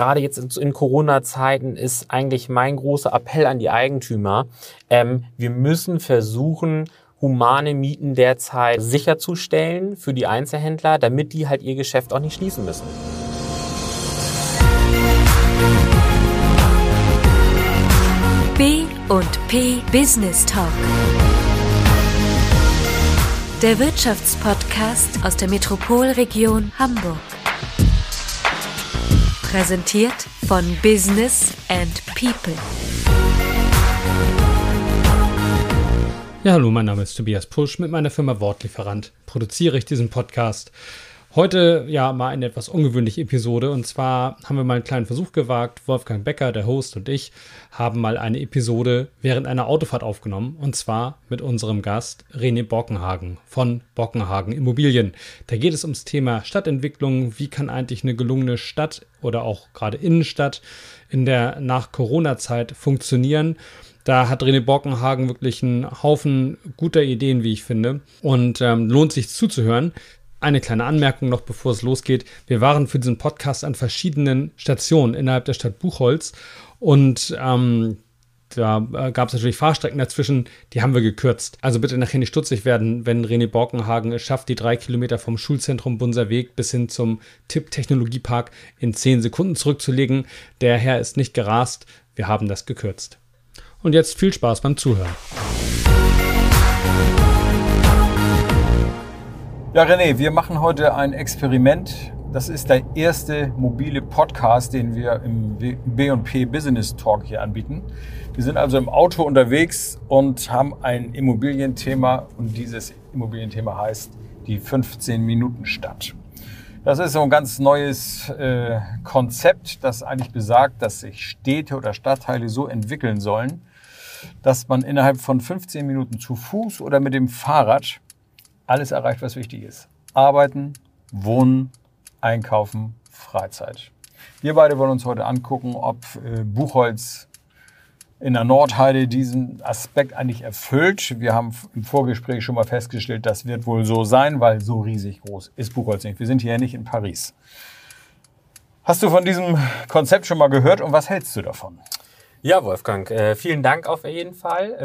gerade jetzt in, Corona-Zeiten ist eigentlich mein großer Appell an die Eigentümer. Ähm, wir müssen versuchen, humane Mieten derzeit sicherzustellen für die Einzelhändler, damit die halt ihr Geschäft auch nicht schließen müssen. B und P Business Talk. Der Wirtschaftspodcast aus der Metropolregion Hamburg. Präsentiert von Business and People. Ja, hallo, mein Name ist Tobias Pusch. Mit meiner Firma Wortlieferant produziere ich diesen Podcast. Heute ja mal eine etwas ungewöhnliche Episode und zwar haben wir mal einen kleinen Versuch gewagt. Wolfgang Becker, der Host und ich haben mal eine Episode während einer Autofahrt aufgenommen und zwar mit unserem Gast René Bockenhagen von Bockenhagen Immobilien. Da geht es ums Thema Stadtentwicklung. Wie kann eigentlich eine gelungene Stadt oder auch gerade Innenstadt in der nach Corona-Zeit funktionieren? Da hat René Bockenhagen wirklich einen Haufen guter Ideen, wie ich finde. Und ähm, lohnt sich zuzuhören. Eine kleine Anmerkung noch, bevor es losgeht. Wir waren für diesen Podcast an verschiedenen Stationen innerhalb der Stadt Buchholz und ähm, da äh, gab es natürlich Fahrstrecken dazwischen, die haben wir gekürzt. Also bitte nachher nicht stutzig werden, wenn René Borkenhagen es schafft, die drei Kilometer vom Schulzentrum Bunser Weg bis hin zum Tipp Technologiepark in zehn Sekunden zurückzulegen. Der Herr ist nicht gerast, wir haben das gekürzt. Und jetzt viel Spaß beim Zuhören. Ja, René, wir machen heute ein Experiment. Das ist der erste mobile Podcast, den wir im B&P Business Talk hier anbieten. Wir sind also im Auto unterwegs und haben ein Immobilienthema und dieses Immobilienthema heißt die 15-Minuten-Stadt. Das ist so ein ganz neues äh, Konzept, das eigentlich besagt, dass sich Städte oder Stadtteile so entwickeln sollen, dass man innerhalb von 15 Minuten zu Fuß oder mit dem Fahrrad alles erreicht, was wichtig ist. Arbeiten, Wohnen, Einkaufen, Freizeit. Wir beide wollen uns heute angucken, ob äh, Buchholz in der Nordheide diesen Aspekt eigentlich erfüllt. Wir haben im Vorgespräch schon mal festgestellt, das wird wohl so sein, weil so riesig groß ist Buchholz nicht. Wir sind hier nicht in Paris. Hast du von diesem Konzept schon mal gehört und was hältst du davon? Ja, Wolfgang, äh, vielen Dank auf jeden Fall.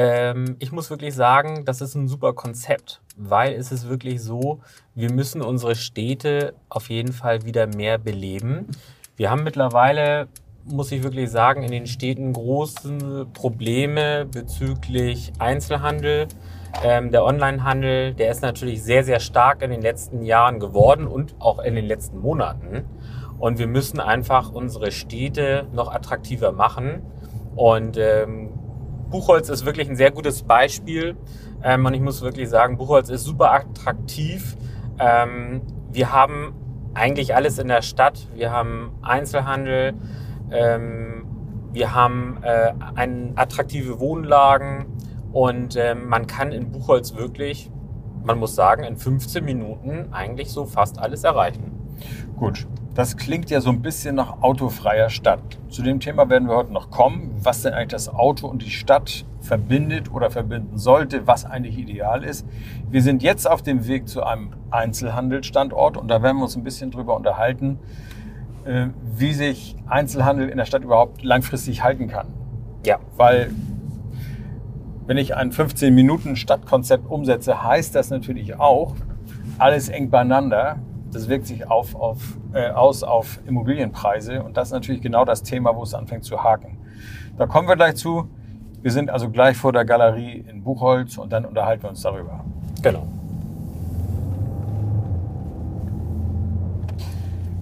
Ähm, ich muss wirklich sagen, das ist ein super Konzept, weil es ist wirklich so, wir müssen unsere Städte auf jeden Fall wieder mehr beleben. Wir haben mittlerweile, muss ich wirklich sagen, in den Städten große Probleme bezüglich Einzelhandel. Ähm, der Onlinehandel, der ist natürlich sehr, sehr stark in den letzten Jahren geworden und auch in den letzten Monaten. Und wir müssen einfach unsere Städte noch attraktiver machen. Und ähm, Buchholz ist wirklich ein sehr gutes Beispiel. Ähm, und ich muss wirklich sagen, Buchholz ist super attraktiv. Ähm, wir haben eigentlich alles in der Stadt. Wir haben Einzelhandel, ähm, wir haben äh, ein, attraktive Wohnlagen und äh, man kann in Buchholz wirklich, man muss sagen, in 15 Minuten eigentlich so fast alles erreichen. Gut, das klingt ja so ein bisschen nach autofreier Stadt. Zu dem Thema werden wir heute noch kommen, was denn eigentlich das Auto und die Stadt verbindet oder verbinden sollte, was eigentlich ideal ist. Wir sind jetzt auf dem Weg zu einem Einzelhandelsstandort und da werden wir uns ein bisschen drüber unterhalten, äh, wie sich Einzelhandel in der Stadt überhaupt langfristig halten kann. Ja. Weil wenn ich ein 15 Minuten Stadtkonzept umsetze, heißt das natürlich auch, alles eng beieinander das wirkt sich auf, auf, äh, aus auf Immobilienpreise und das ist natürlich genau das Thema, wo es anfängt zu haken. Da kommen wir gleich zu. Wir sind also gleich vor der Galerie in Buchholz und dann unterhalten wir uns darüber. Genau.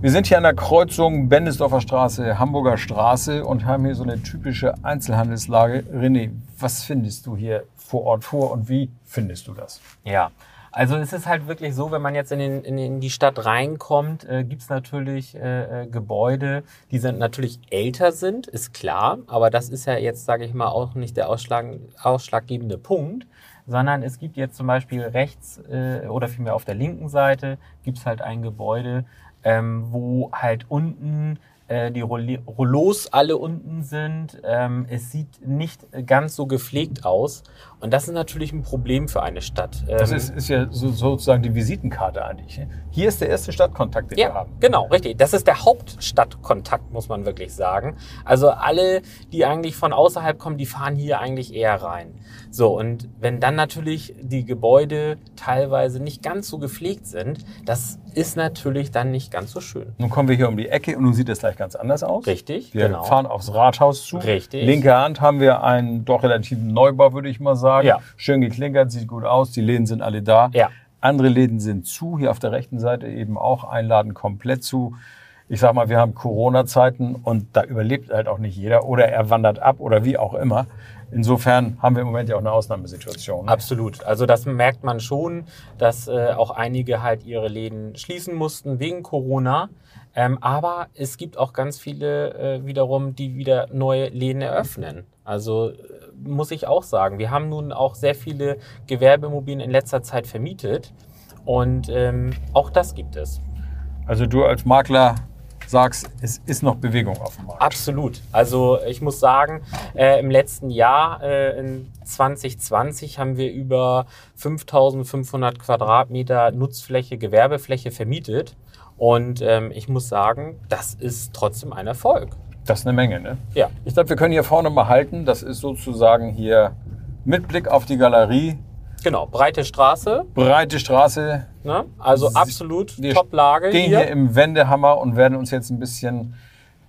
Wir sind hier an der Kreuzung Bendesdorfer Straße, Hamburger Straße und haben hier so eine typische Einzelhandelslage. René, was findest du hier vor Ort vor und wie findest du das? Ja, also es ist halt wirklich so, wenn man jetzt in, den, in, in die Stadt reinkommt, äh, gibt es natürlich äh, äh, Gebäude, die sind natürlich älter sind, ist klar, aber das ist ja jetzt, sage ich mal, auch nicht der ausschlag, ausschlaggebende Punkt, sondern es gibt jetzt zum Beispiel rechts äh, oder vielmehr auf der linken Seite gibt es halt ein Gebäude, ähm, wo halt unten äh, die Rollos alle unten sind. Ähm, es sieht nicht ganz so gepflegt aus. Und das ist natürlich ein Problem für eine Stadt. Das Ähm, ist, ist ja so, sozusagen die Visitenkarte eigentlich. ne? Hier ist der erste Stadtkontakt, den wir Ja, haben. genau, richtig. Das ist der Hauptstadtkontakt, muss man wirklich sagen. Also alle, die eigentlich von außerhalb kommen, die fahren hier eigentlich eher rein. So, und wenn dann natürlich die Gebäude teilweise nicht ganz so gepflegt sind, das ist natürlich dann nicht ganz so schön. Nun kommen wir hier um die Ecke und nun sieht es gleich ganz anders aus. Richtig, Wir genau. fahren aufs Rathaus zu. Richtig. Linke Hand haben wir einen doch relativen Neubau, würde ich mal sagen. Ja. Schön geklinkert, sieht gut aus. Die Läden sind alle da. Ja. Andere Läden sind zu. Hier auf der rechten Seite eben auch ein Laden komplett zu. Ich sag mal, wir haben Corona-Zeiten und da überlebt halt auch nicht jeder oder er wandert ab oder wie auch immer. Insofern haben wir im Moment ja auch eine Ausnahmesituation. ne? Absolut. Also das merkt man schon, dass äh, auch einige halt ihre Läden schließen mussten wegen Corona. Ähm, aber es gibt auch ganz viele äh, wiederum, die wieder neue Läden eröffnen. Also äh, muss ich auch sagen, wir haben nun auch sehr viele Gewerbeimmobilien in letzter Zeit vermietet. Und ähm, auch das gibt es. Also du als Makler sagst, es ist noch Bewegung auf dem Markt. Absolut. Also ich muss sagen, äh, im letzten Jahr, äh, in 2020, haben wir über 5500 Quadratmeter Nutzfläche, Gewerbefläche vermietet. Und ähm, ich muss sagen, das ist trotzdem ein Erfolg. Das ist eine Menge, ne? Ja. Ich glaube, wir können hier vorne mal halten. Das ist sozusagen hier mit Blick auf die Galerie. Genau, breite Straße, Breite Straße. ne? also absolut Wir Top-Lage stehen hier. hier im Wendehammer und werden uns jetzt ein bisschen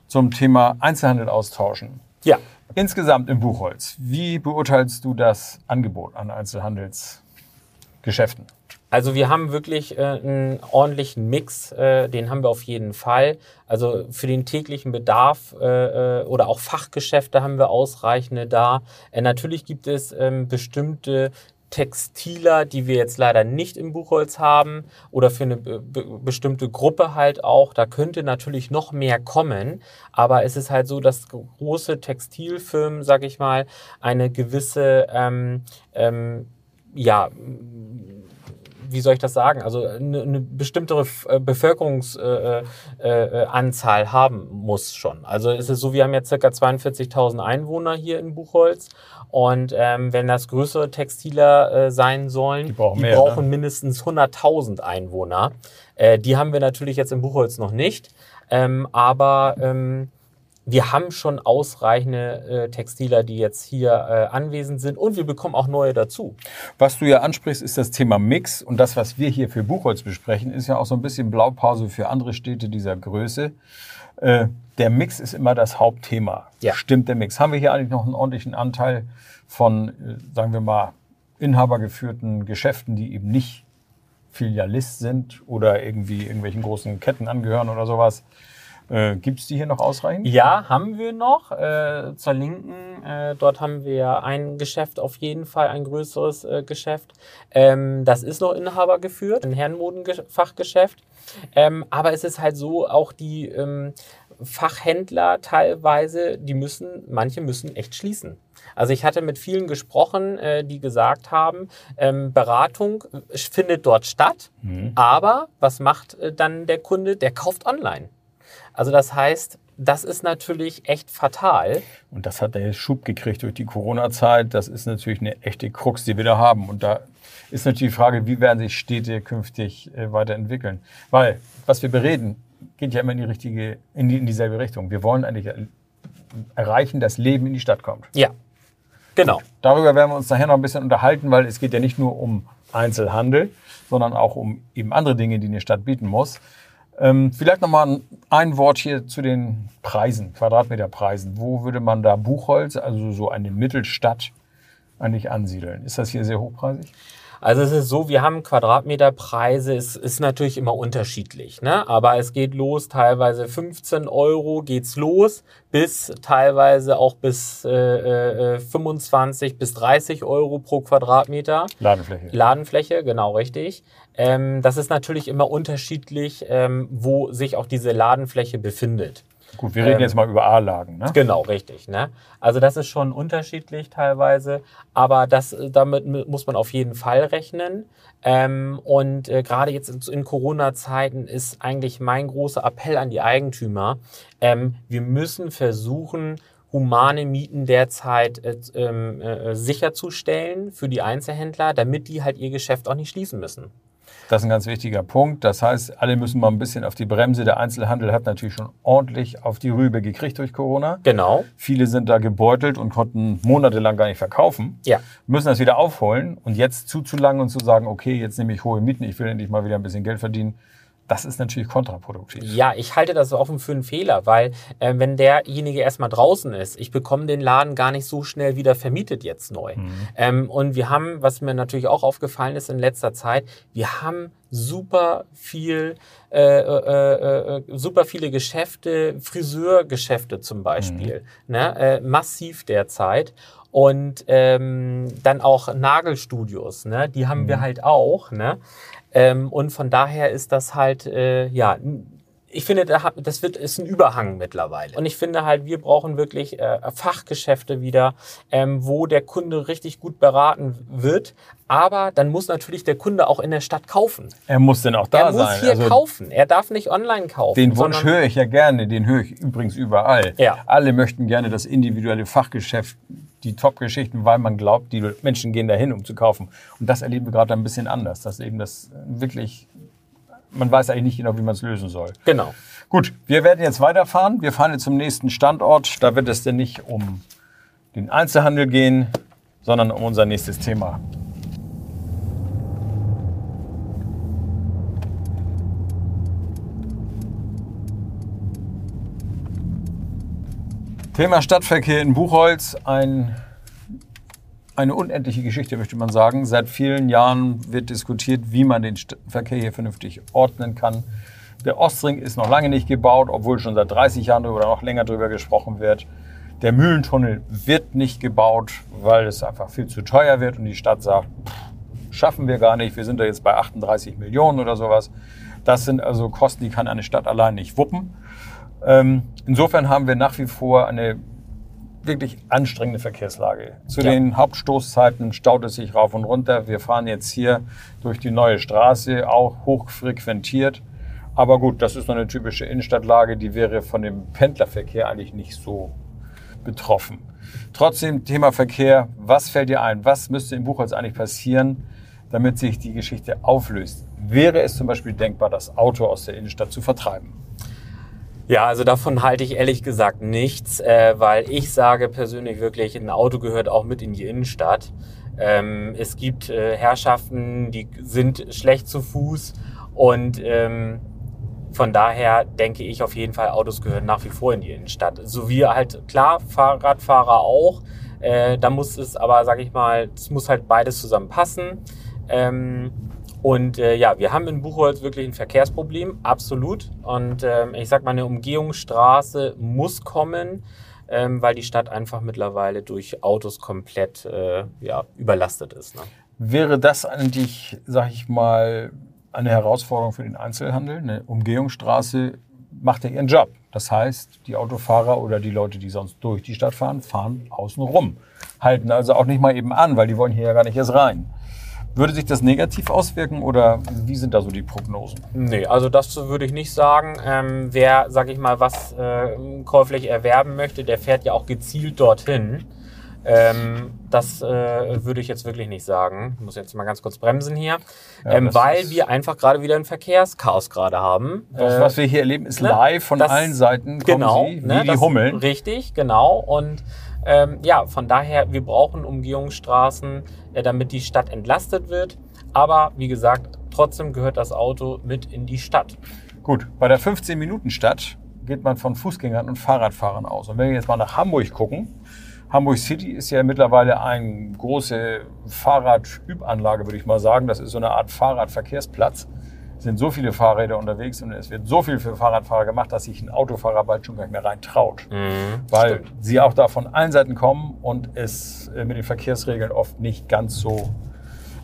zum Thema Einzelhandel austauschen. Ja, Insgesamt im Buchholz, wie beurteilst du das Angebot an Einzelhandelsgeschäften? Also wir haben wirklich äh, einen ordentlichen Mix, äh, den haben wir auf jeden Fall. Also für den täglichen Bedarf äh, äh, oder auch Fachgeschäfte haben wir ausreichende da. Äh, natürlich gibt es ähm, bestimmte Textiler, die wir jetzt leider nicht im Buchholz haben oder für eine be be bestimmte Gruppe halt auch. Da könnte natürlich noch mehr kommen, aber es ist halt so, dass große Textilfirmen, sag ich mal, eine gewisse ähm, ähm, ja, wie soll ich das sagen? Also eine, eine bestimmtere äh, Bevölkerungsanzahl äh, äh, Anzahl haben muss schon. Also es ist so, wir haben jetzt circa 42.000 Einwohner hier in Buchholz und ähm, wenn das größere Textiler äh, sein sollen, Die brauchen mehr, brauchen ne? mindestens 100.000 Einwohner. Äh, die haben wir natürlich jetzt in Buchholz noch nicht, ähm, aber ähm, wir haben schon ausreichende äh, Textiler, die jetzt hier äh, anwesend sind und wir bekommen auch neue dazu. Was du ja ansprichst, ist das Thema Mix. Und das, was wir hier für Buchholz besprechen, ist ja auch so ein bisschen Blaupause für andere Städte dieser Größe. Äh, der Mix ist immer das Hauptthema. Ja. Stimmt der Mix? Haben wir hier eigentlich noch einen ordentlichen Anteil von, äh, sagen wir mal, inhabergeführten Geschäften, die eben nicht Filialist sind oder irgendwie irgendwelchen großen Ketten angehören oder sowas? Äh, Gibt es die hier noch ausreichend? Ja, haben wir noch. Äh, zur Linken, äh, dort haben wir ein Geschäft, auf jeden Fall ein größeres äh, Geschäft. Ähm, das ist noch Inhaber geführt, ein Herrenmodenfachgeschäft. Ähm, aber es ist halt so, auch die ähm, Fachhändler teilweise, die müssen, manche müssen echt schließen. Also ich hatte mit vielen gesprochen, äh, die gesagt haben, ähm, Beratung äh, findet dort statt, aber was macht äh, dann der Kunde? Der kauft online. Also das heißt, das ist natürlich echt fatal. Und das hat er jetzt Schub gekriegt durch die Corona-Zeit. Das ist natürlich eine echte Krux, die wir da haben. Und da ist natürlich die Frage, wie werden sich Städte künftig äh, weiterentwickeln? Weil, was wir bereden, geht ja immer in die richtige, in, die, in dieselbe Richtung. Wir wollen eigentlich er- erreichen, dass Leben in die Stadt kommt. Ja, genau. Darüber werden wir uns nachher noch ein bisschen unterhalten, weil es geht ja nicht nur um Einzelhandel, sondern auch um eben andere Dinge, die eine Stadt bieten muss. Ähm, vielleicht noch mal ein, ein Wort hier zu den Preisen, Quadratmeterpreisen. Wo würde man da Buchholz, also so eine Mittelstadt, eigentlich ansiedeln? Ist das hier sehr hochpreisig? Also es ist so, wir haben Quadratmeterpreise, es ist natürlich immer unterschiedlich, ne? aber es geht los, teilweise 15 Euro geht's los, bis teilweise auch bis äh, äh, 25 bis 30 Euro pro Quadratmeter. Ladenfläche. Ladenfläche, genau richtig. Ähm, das ist natürlich immer unterschiedlich, ähm, wo sich auch diese Ladenfläche befindet. Gut, wir reden Ähm, jetzt mal über A-Lagen. Ne? Genau, richtig. Ne? Also das ist schon unterschiedlich teilweise, aber das, damit mu- muss man auf jeden Fall rechnen. Ähm, und äh, gerade jetzt in, in Corona-Zeiten ist eigentlich mein großer Appell an die Eigentümer, ähm, wir müssen versuchen, humane Mieten derzeit äh, ähm, äh, sicherzustellen für die Einzelhändler, damit die halt ihr Geschäft auch nicht schließen müssen. Das ist ein ganz wichtiger Punkt. Das heißt, alle müssen mal ein bisschen auf die Bremse. Der Einzelhandel hat natürlich schon ordentlich auf die Rübe gekriegt durch Corona. Genau. Viele sind da gebeutelt und konnten monatelang gar nicht verkaufen. Ja. Müssen das wieder aufholen und jetzt zuzulangen und zu sagen, okay, jetzt nehme ich hohe Mieten, ich will endlich mal wieder ein bisschen Geld verdienen. Das ist natürlich kontraproduktiv. Ja, ich halte das offen für einen Fehler, weil äh, wenn derjenige erstmal draußen ist, ich bekomme den Laden gar nicht so schnell wieder vermietet jetzt neu. Ähm, und wir haben, was mir natürlich auch aufgefallen ist in letzter Zeit, wir haben super viel, äh, äh, äh, super viele Geschäfte, Friseurgeschäfte zum Beispiel, ne, äh, massiv derzeit. Und ähm, dann auch Nagelstudios, ne? die haben wir halt auch. Ne? Ähm, und von daher ist das halt, äh, ja, ich finde, das wird, ist ein Überhang mittlerweile. Und ich finde halt, wir brauchen wirklich äh, Fachgeschäfte wieder, ähm, wo der Kunde richtig gut beraten wird. Aber dann muss natürlich der Kunde auch in der Stadt kaufen. Er muss denn auch da er muss sein. hier Also kaufen. Er darf nicht online kaufen. den Wunsch höre ich ja gerne, den höre ich übrigens überall. Ja. Alle möchten gerne das individuelle Fachgeschäft, die Top-Geschichten, weil man glaubt, die Menschen gehen dahin, um zu kaufen. Und das erleben wir gerade ein bisschen anders, dass eben das wirklich, man weiß eigentlich nicht genau, wie man es lösen soll. Genau. Gut, wir werden jetzt weiterfahren. Wir fahren jetzt zum nächsten Standort. Da wird es denn nicht um den Einzelhandel gehen, sondern um unser nächstes Thema. Thema Stadtverkehr in Buchholz, ein, eine unendliche Geschichte, möchte man sagen. Seit vielen Jahren wird diskutiert, wie man den Verkehr hier vernünftig ordnen kann. Der Ostring ist noch lange nicht gebaut, obwohl schon seit 30 Jahren oder noch länger darüber gesprochen wird. Der Mühlentunnel wird nicht gebaut, weil es einfach viel zu teuer wird und die Stadt sagt, pff, schaffen wir gar nicht, wir sind da jetzt bei 38 Millionen oder sowas. Das sind also Kosten, die kann eine Stadt allein nicht wuppen. Ähm, insofern haben wir nach wie vor eine wirklich anstrengende Verkehrslage. Zu Ja. den Hauptstoßzeiten staut es sich rauf und runter. Wir fahren jetzt hier durch die neue Straße, auch hochfrequentiert. Aber gut, das ist noch eine typische Innenstadtlage, die wäre von dem Pendlerverkehr eigentlich nicht so betroffen. Trotzdem, Thema Verkehr, was fällt dir ein? Was müsste in Buchholz eigentlich passieren, damit sich die Geschichte auflöst? Wäre es zum Beispiel denkbar, das Auto aus der Innenstadt zu vertreiben? Ja, also davon halte ich ehrlich gesagt nichts, äh, weil ich sage persönlich wirklich, ein Auto gehört auch mit in die Innenstadt. Ähm, es gibt äh, Herrschaften, die sind schlecht zu Fuß und ähm, von daher denke ich auf jeden Fall, Autos gehören nach wie vor in die Innenstadt. So wie halt, klar, Fahrradfahrer auch. Äh, da muss es aber, sag ich mal, es muss halt beides zusammenpassen. Ähm, und äh, ja, wir haben in Buchholz wirklich ein Verkehrsproblem, absolut. Und ähm, ich sag mal, eine Umgehungsstraße muss kommen, ähm, weil die Stadt einfach mittlerweile durch Autos komplett äh, ja, überlastet ist. Ne? Wäre das eigentlich, sag ich mal, eine Herausforderung für den Einzelhandel? Eine Umgehungsstraße macht ja ihren Job. Das heißt, die Autofahrer oder die Leute, die sonst durch die Stadt fahren, fahren außen rum. Halten also auch nicht mal eben an, weil die wollen hier ja gar nicht erst rein. Würde sich das negativ auswirken oder wie sind da so die Prognosen? Nee, also das würde ich nicht sagen. Ähm, wer, sag ich mal, was äh, käuflich erwerben möchte, der fährt ja auch gezielt dorthin. Ähm, das äh, würde ich jetzt wirklich nicht sagen. Ich muss jetzt mal ganz kurz bremsen hier. Ja, ähm, weil wir einfach gerade wieder ein Verkehrschaos gerade haben. Das, Äh, was wir hier erleben, ist ne? live von Das- allen Seiten. Kommen genau, sie, wie ne, die das- Hummeln. Richtig, genau. Und ähm, ja, von daher, wir brauchen Umgehungsstraßen, äh, damit die Stadt entlastet wird. Aber wie gesagt, trotzdem gehört das Auto mit in die Stadt. Gut, bei der 15-Minuten-Stadt geht man von Fußgängern und Fahrradfahrern aus. Und wenn wir jetzt mal nach Hamburg gucken, Hamburg City ist ja mittlerweile eine große Fahrradübanlage, würde ich mal sagen. Das ist so eine Art Fahrradverkehrsplatz. Sind so viele Fahrräder unterwegs und es wird so viel für Fahrradfahrer gemacht, dass sich ein Autofahrer bald schon gar nicht mehr rein traut. Weil Stimmt. sie auch da von allen Seiten kommen und es äh, mit den Verkehrsregeln oft nicht ganz so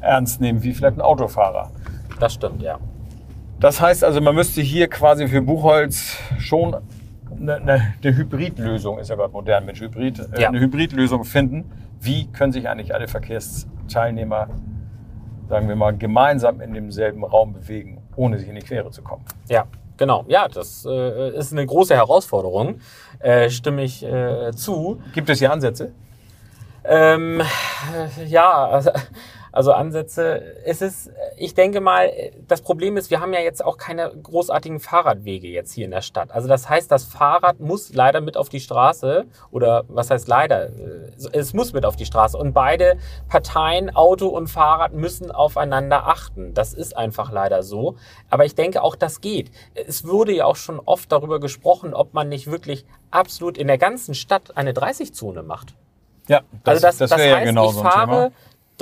ernst nehmen wie vielleicht ein Autofahrer. Das stimmt, ja. Das heißt also, man müsste hier quasi für Buchholz schon eine, eine, eine Hybridlösung, ist ja gerade modern mit Hybrid, äh, Ja. eine Hybridlösung finden. Wie können sich eigentlich alle Verkehrsteilnehmer, sagen wir mal, gemeinsam in demselben Raum bewegen, ohne sich in die Quere zu kommen? Ja, genau. Ja, das äh, ist eine große Herausforderung. Äh, stimme ich äh, zu. Gibt es hier Ansätze? Ähm, äh, ja, also, also Ansätze. Es ist, ich denke mal, das Problem ist, wir haben ja jetzt auch keine großartigen Fahrradwege jetzt hier in der Stadt. Also das heißt, das Fahrrad muss leider mit auf die Straße oder was heißt leider? Äh, Es muss mit auf die Straße und beide Parteien, Auto und Fahrrad, müssen aufeinander achten. Das ist einfach leider so. Aber ich denke auch, das geht. Es wurde ja auch schon oft darüber gesprochen, ob man nicht wirklich absolut in der ganzen Stadt eine 30-Zone macht. Ja, Also das, das, wäre heißt, genau ich so ein fahre Thema.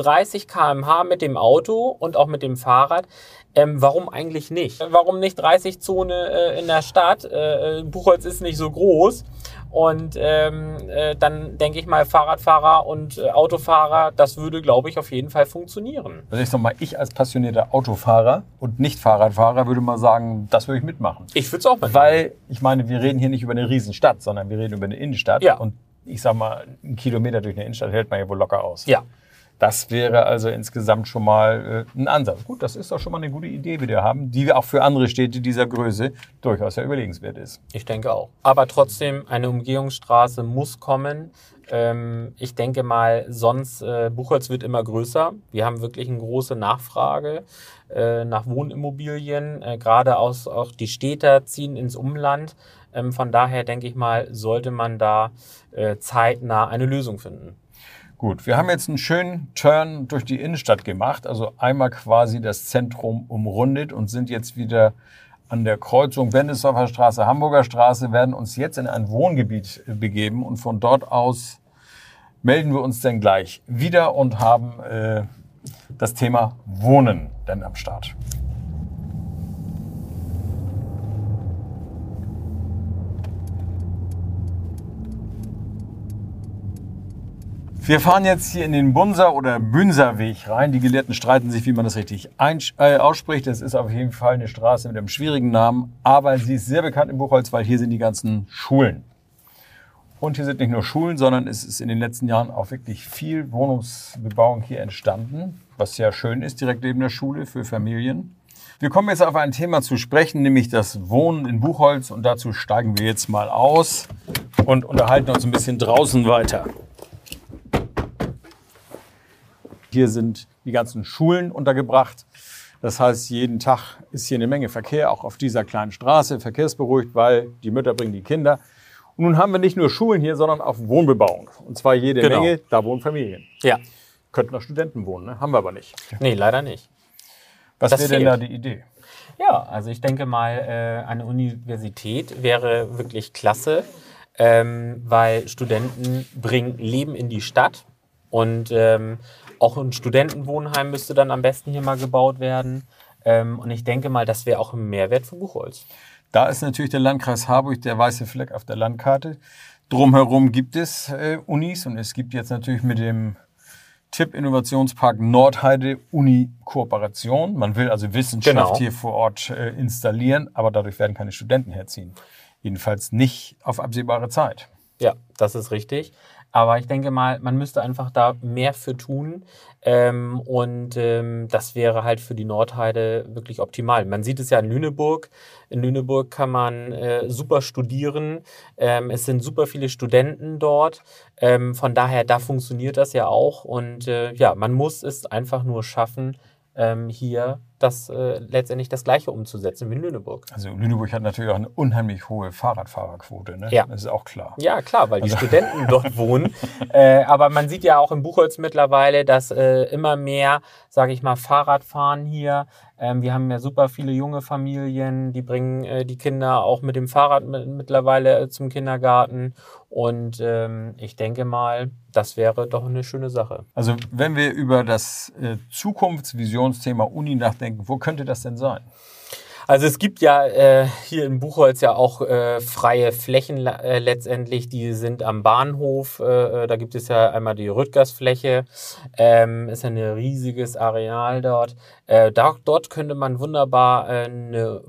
30 km/h mit dem Auto und auch mit dem Fahrrad. Ähm, warum eigentlich nicht? Warum nicht 30 Zone äh, in der Stadt? Äh, äh, Buchholz ist nicht so groß. Und ähm, äh, dann denke ich mal, Fahrradfahrer und äh, Autofahrer, das würde, glaube ich, auf jeden Fall funktionieren. Also ich sag mal, ich als passionierter Autofahrer und nicht Fahrradfahrer würde mal sagen, das würde ich mitmachen. Ich würde es auch mal. Weil, ich meine, wir reden hier nicht über eine Riesenstadt, sondern wir reden über eine Innenstadt. Ja. Und ich sag mal, einen Kilometer durch eine Innenstadt hält man ja wohl locker aus. Ja, Das wäre also insgesamt schon mal äh, ein Ansatz. Gut, das ist doch schon mal eine gute Idee, die wir haben, die auch für andere Städte dieser Größe durchaus ja überlegenswert ist. Ich denke auch. Aber trotzdem, eine Umgehungsstraße muss kommen. Ähm, ich denke mal, sonst, äh, Buchholz wird immer größer. Wir haben wirklich eine große Nachfrage äh, nach Wohnimmobilien. Äh, Gerade aus, auch die Städter ziehen ins Umland. Ähm, von daher denke ich mal, sollte man da äh, zeitnah eine Lösung finden. Gut, wir haben jetzt einen schönen Turn durch die Innenstadt gemacht, also einmal quasi das Zentrum umrundet und sind jetzt wieder an der Kreuzung Bendesdorfer Straße, Hamburger Straße, werden uns jetzt in ein Wohngebiet äh, begeben und von dort aus melden wir uns dann gleich wieder und haben äh, das Thema Wohnen dann am Start. Wir fahren jetzt hier in den Bunser oder Bünserweg rein. Die Gelehrten streiten sich, wie man das richtig äh, ausspricht. Das ist auf jeden Fall eine Straße mit einem schwierigen Namen, aber sie ist sehr bekannt in Buchholz, weil hier sind die ganzen Schulen. Und hier sind nicht nur Schulen, sondern es ist in den letzten Jahren auch wirklich viel Wohnungsbebauung hier entstanden, was sehr schön ist, direkt neben der Schule für Familien. Wir kommen jetzt auf ein Thema zu sprechen, nämlich das Wohnen in Buchholz. Und dazu steigen wir jetzt mal aus und unterhalten uns ein bisschen draußen weiter. Hier sind die ganzen Schulen untergebracht. Das heißt, jeden Tag ist hier eine Menge Verkehr, auch auf dieser kleinen Straße, verkehrsberuhigt, weil die Mütter bringen die Kinder. Und nun haben wir nicht nur Schulen hier, sondern auch Wohnbebauung. Und zwar jede Genau. Menge, da wohnen Familien. Ja, Könnten auch Studenten wohnen, ne? haben wir aber nicht. nee, leider nicht. Was wäre denn da die Idee? Ja, also ich denke mal, äh, eine Universität wäre wirklich klasse, ähm, weil Studenten bringen Leben in die Stadt und ähm, auch ein Studentenwohnheim müsste dann am besten hier mal gebaut werden. Ähm, und ich denke mal, das wäre auch ein Mehrwert für Buchholz. Da ist natürlich der Landkreis Harburg der weiße Fleck auf der Landkarte. Drumherum gibt es äh, Unis und es gibt jetzt natürlich mit dem Tipp Innovationspark Nordheide Uni-Kooperation. Man will also Wissenschaft Genau. hier vor Ort äh, installieren, aber dadurch werden keine Studenten herziehen. Jedenfalls nicht auf absehbare Zeit. Ja, das ist richtig. Aber ich denke mal, man müsste einfach da mehr für tun. Ähm, und ähm, das wäre halt für die Nordheide wirklich optimal. Man sieht es ja in Lüneburg. In Lüneburg kann man äh, super studieren. Ähm, es sind super viele Studenten dort. Ähm, von daher, da funktioniert das ja auch. Und äh, ja, man muss es einfach nur schaffen, ähm, hier das äh, letztendlich das Gleiche umzusetzen wie in Lüneburg. Also Lüneburg hat natürlich auch eine unheimlich hohe Fahrradfahrerquote. Ne? Ja. Das ist auch klar. Ja, klar, weil die Studenten dort wohnen. Äh, aber man sieht ja auch in Buchholz mittlerweile, dass äh, immer mehr, sage ich mal, Fahrrad fahren hier. Ähm, wir haben ja super viele junge Familien, die bringen äh, die Kinder auch mit dem Fahrrad mit, mittlerweile äh, zum Kindergarten. Und ähm, ich denke mal, das wäre doch eine schöne Sache. Also wenn wir über das äh, Zukunftsvisionsthema Uni nachdenken, wo könnte das denn sein? Also es gibt ja äh, hier in Buchholz ja auch äh, freie Flächen äh, letztendlich, die sind am Bahnhof. Äh, äh, da gibt es ja einmal die Rüttgersfläche, ähm, ist ja ein riesiges Areal dort. Äh, da, dort könnte man wunderbar äh, eine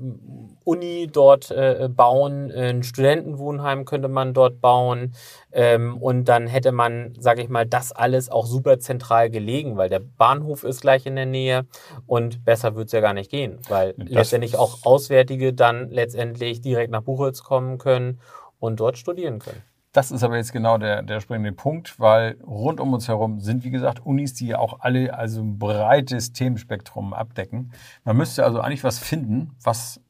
Uni dort äh, bauen, ein Studentenwohnheim könnte man dort bauen ähm, und dann hätte man, sage ich mal, das alles auch super zentral gelegen, weil der Bahnhof ist gleich in der Nähe und besser wird es ja gar nicht gehen, weil das letztendlich auch Auswärtige dann letztendlich direkt nach Buchholz kommen können und dort studieren können. Das ist aber jetzt genau der, der springende Punkt, weil rund um uns herum sind, wie gesagt, Unis, die ja auch alle also ein breites Themenspektrum abdecken. Man müsste also eigentlich was finden, was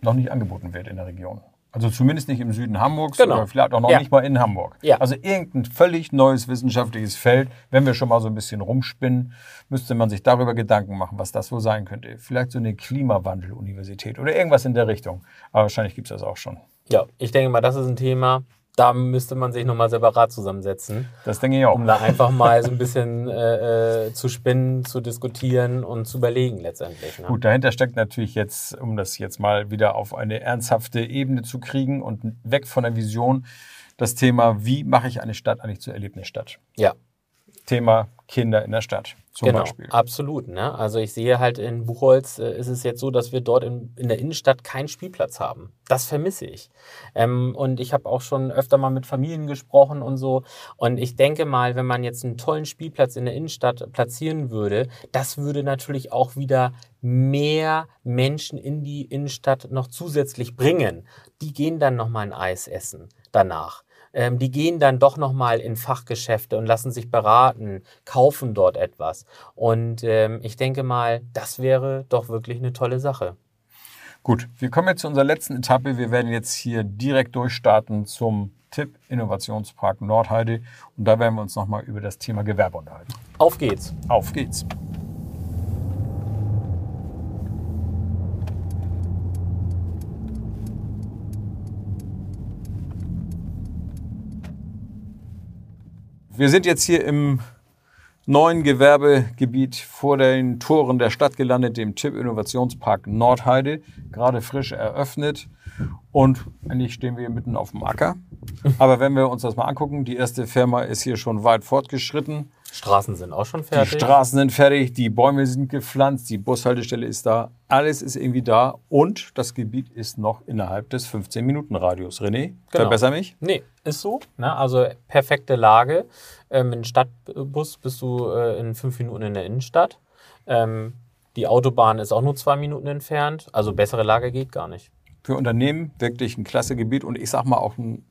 noch nicht angeboten wird in der Region. Also zumindest nicht im Süden Hamburgs Genau. oder vielleicht auch noch Ja. nicht mal in Hamburg. Ja. Also irgendein völlig neues wissenschaftliches Feld. Wenn wir schon mal so ein bisschen rumspinnen, müsste man sich darüber Gedanken machen, was das wohl sein könnte. Vielleicht so eine Klimawandel-Universität oder irgendwas in der Richtung. Aber wahrscheinlich gibt es das auch schon. Ja, ich denke mal, das ist ein Thema, da müsste man sich nochmal separat zusammensetzen, Das denke ich auch. um da einfach mal so ein bisschen äh, äh, zu spinnen, zu diskutieren und zu überlegen letztendlich. Ne? Gut, dahinter steckt natürlich jetzt, um das jetzt mal wieder auf eine ernsthafte Ebene zu kriegen und weg von der Vision, das Thema, wie mache ich eine Stadt eigentlich zur Erlebnisstadt? Ja, Thema Kinder in der Stadt zum genau, Beispiel. absolut. Ne? Also ich sehe halt in Buchholz äh, ist es jetzt so, dass wir dort in, in der Innenstadt keinen Spielplatz haben. Das vermisse ich. Ähm, und ich habe auch schon öfter mal mit Familien gesprochen und so. Und ich denke mal, wenn man jetzt einen tollen Spielplatz in der Innenstadt platzieren würde, das würde natürlich auch wieder mehr Menschen in die Innenstadt noch zusätzlich bringen. Die gehen dann noch mal ein Eis essen danach. Ähm, die gehen dann doch noch mal in Fachgeschäfte und lassen sich beraten, kaufen dort etwas. Und ähm, ich denke mal, das wäre doch wirklich eine tolle Sache. Gut, wir kommen jetzt zu unserer letzten Etappe. Wir werden jetzt hier direkt durchstarten zum Tipp Innovationspark Nordheide. Und da werden wir uns nochmal über das Thema Gewerbe unterhalten. Auf geht's. Auf geht's. Wir sind jetzt hier im neuen Gewerbegebiet vor den Toren der Stadt gelandet, dem Tipp Innovationspark Nordheide, gerade frisch eröffnet. Und eigentlich stehen wir mitten auf dem Acker. Aber wenn wir uns das mal angucken, die erste Firma ist hier schon weit fortgeschritten. Straßen sind auch schon Die fertig. Straßen sind fertig, die Bäume sind gepflanzt, die Bushaltestelle ist da, alles ist irgendwie da und das Gebiet ist noch innerhalb des 15-Minuten-Radius. René, Genau. verbessere mich. Nee, ist so. Ne? Also perfekte Lage. Ähm, mit dem Stadtbus bist du äh, in fünf Minuten in der Innenstadt. Ähm, die Autobahn ist auch nur zwei Minuten entfernt. Also bessere Lage geht gar nicht. Für Unternehmen wirklich ein klasse Gebiet und ich sag mal auch ein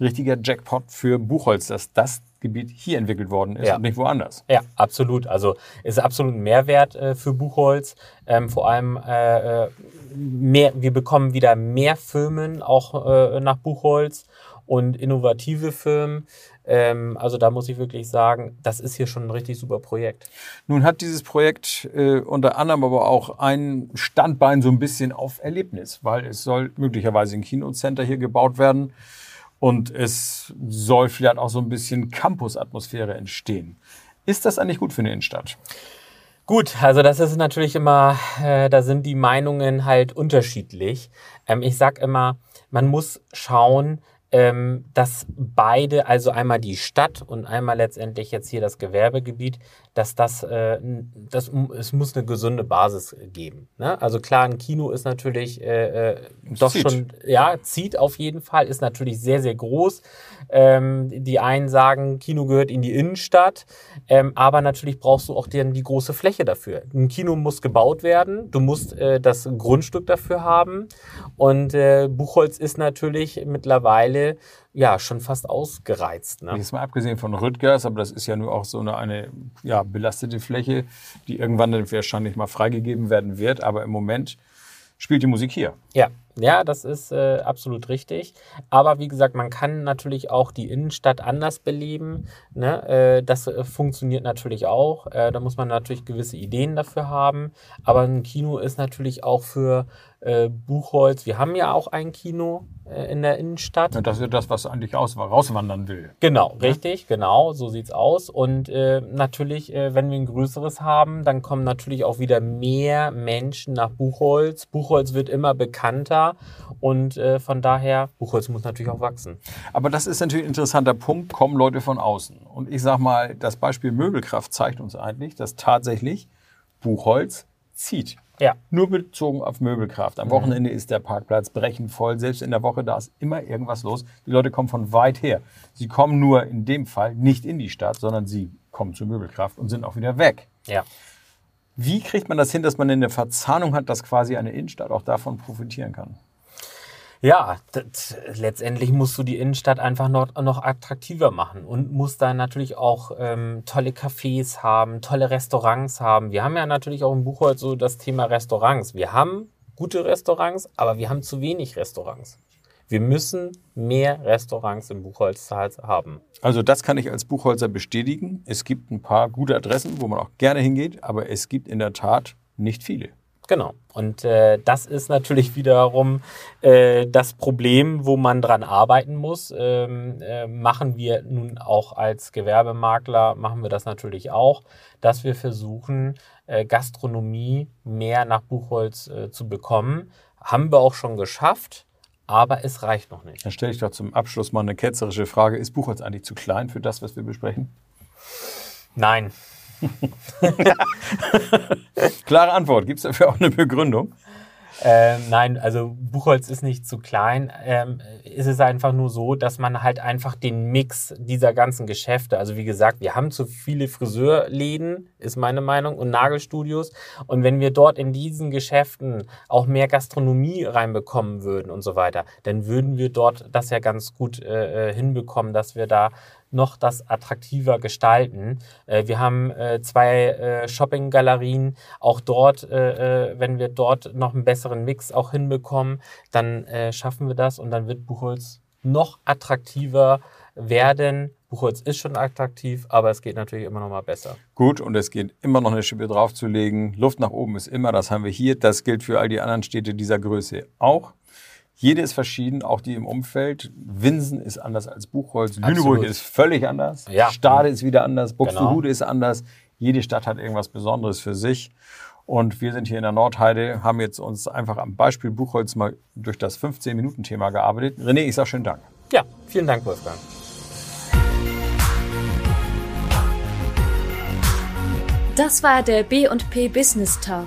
richtiger Jackpot für Buchholz, dass das Gebiet hier entwickelt worden ist Ja. und nicht woanders. Ja, absolut. Also ist absolut ein Mehrwert äh, für Buchholz. Ähm, vor allem äh, äh, mehr, wir bekommen wieder mehr Firmen auch äh, nach Buchholz und innovative Firmen. Ähm, also da muss ich wirklich sagen, das ist hier schon ein richtig super Projekt. Nun hat dieses Projekt äh, unter anderem aber auch ein Standbein so ein bisschen auf Erlebnis, weil es soll möglicherweise ein Kinocenter hier gebaut werden und es soll vielleicht auch so ein bisschen Campus-Atmosphäre entstehen. Ist das eigentlich gut für eine Innenstadt? Gut, also das ist natürlich immer, äh, da sind die Meinungen halt unterschiedlich. Ähm, ich sag immer, man muss schauen, ähm, dass beide, also einmal die Stadt und einmal letztendlich jetzt hier das Gewerbegebiet, dass das, äh, das es muss eine gesunde Basis geben. Ne? Also klar, ein Kino ist natürlich äh, äh, doch zieht. schon, ja, zieht auf jeden Fall, ist natürlich sehr, sehr groß. Ähm, die einen sagen, Kino gehört in die Innenstadt, ähm, aber natürlich brauchst du auch dann die große Fläche dafür. Ein Kino muss gebaut werden, du musst äh, das Grundstück dafür haben und äh, Buchholz ist natürlich mittlerweile ja schon fast ausgereizt. Ne? Jetzt mal abgesehen von Rüttgers, aber das ist ja nur auch so eine, eine ja, belastete Fläche, die irgendwann dann wahrscheinlich mal freigegeben werden wird. Aber im Moment spielt die Musik hier. Ja, ja, das ist äh, absolut richtig. Aber wie gesagt, man kann natürlich auch die Innenstadt anders beleben. Ne? Äh, das äh, funktioniert natürlich auch. Äh, da muss man natürlich gewisse Ideen dafür haben. Aber ein Kino ist natürlich auch für äh, Buchholz. Wir haben ja auch ein Kino äh, in der Innenstadt. Und das ist das, was eigentlich aus, rauswandern will. Genau, richtig, genau, so sieht's aus. Und natürlich, wenn wir ein größeres haben, dann kommen natürlich auch wieder mehr Menschen nach Buchholz. Buchholz wird immer bekannter und äh, von daher, Buchholz muss natürlich auch wachsen. Aber das ist natürlich ein interessanter Punkt, kommen Leute von außen. Und ich sag mal, das Beispiel Möbelkraft zeigt uns eigentlich, dass tatsächlich Buchholz zieht. Ja. Nur bezogen auf Möbelkraft. Am Wochenende ist der Parkplatz brechend voll. Selbst in der Woche, da ist immer irgendwas los. Die Leute kommen von weit her. Sie kommen nur in dem Fall nicht in die Stadt, sondern sie kommen zur Möbelkraft und sind auch wieder weg. Ja. Wie kriegt man das hin, dass man eine Verzahnung hat, dass quasi eine Innenstadt auch davon profitieren kann? Ja, das, letztendlich musst du die Innenstadt einfach noch, noch attraktiver machen und musst da natürlich auch ähm, tolle Cafés haben, tolle Restaurants haben. Wir haben ja natürlich auch im Buchholz so das Thema Restaurants. Wir haben gute Restaurants, aber wir haben zu wenig Restaurants. Wir müssen mehr Restaurants im Buchholz haben. Also das kann ich als Buchholzer bestätigen. Es gibt ein paar gute Adressen, wo man auch gerne hingeht, aber es gibt in der Tat nicht viele. Genau. Und äh, das ist natürlich wiederum äh, das Problem, wo man dran arbeiten muss. Ähm, äh, machen wir nun auch als Gewerbemakler, machen wir das natürlich auch, dass wir versuchen, äh, Gastronomie mehr nach Buchholz äh, zu bekommen. Haben wir auch schon geschafft, aber es reicht noch nicht. Dann stelle ich doch zum Abschluss mal eine ketzerische Frage. Ist Buchholz eigentlich zu klein für das, was wir besprechen? Nein. Klare Antwort. Gibt es dafür auch eine Begründung? Ähm, nein, also Buchholz ist nicht zu klein. Ähm, ist es einfach nur so, dass man halt einfach den Mix dieser ganzen Geschäfte, also wie gesagt, wir haben zu viele Friseurläden, ist meine Meinung, und Nagelstudios. Und wenn wir dort in diesen Geschäften auch mehr Gastronomie reinbekommen würden und so weiter, dann würden wir dort das ja ganz gut äh, äh hinbekommen, dass wir da noch das attraktiver gestalten. Äh, wir haben äh, zwei äh, Shopping-Galerien. Auch dort, äh, wenn wir dort noch einen besseren Mix auch hinbekommen, dann schaffen wir das und dann wird Buchholz noch attraktiver werden. Buchholz ist schon attraktiv, aber es geht natürlich immer noch mal besser. Gut, und es geht immer noch eine Schippe draufzulegen. Luft nach oben ist immer, das haben wir hier. Das gilt für all die anderen Städte dieser Größe auch. Jede ist verschieden, auch die im Umfeld. Winsen ist anders als Buchholz. Lüneburg ist völlig anders. Ja. Stade ist wieder anders. Buxtehude Genau. ist anders. Jede Stadt hat irgendwas Besonderes für sich. Und wir sind hier in der Nordheide, haben jetzt uns einfach am Beispiel Buchholz mal durch das 15-Minuten-Thema gearbeitet. René, ich sage schönen Dank. Ja, vielen Dank, Wolfgang. Das war der B&P Business Talk.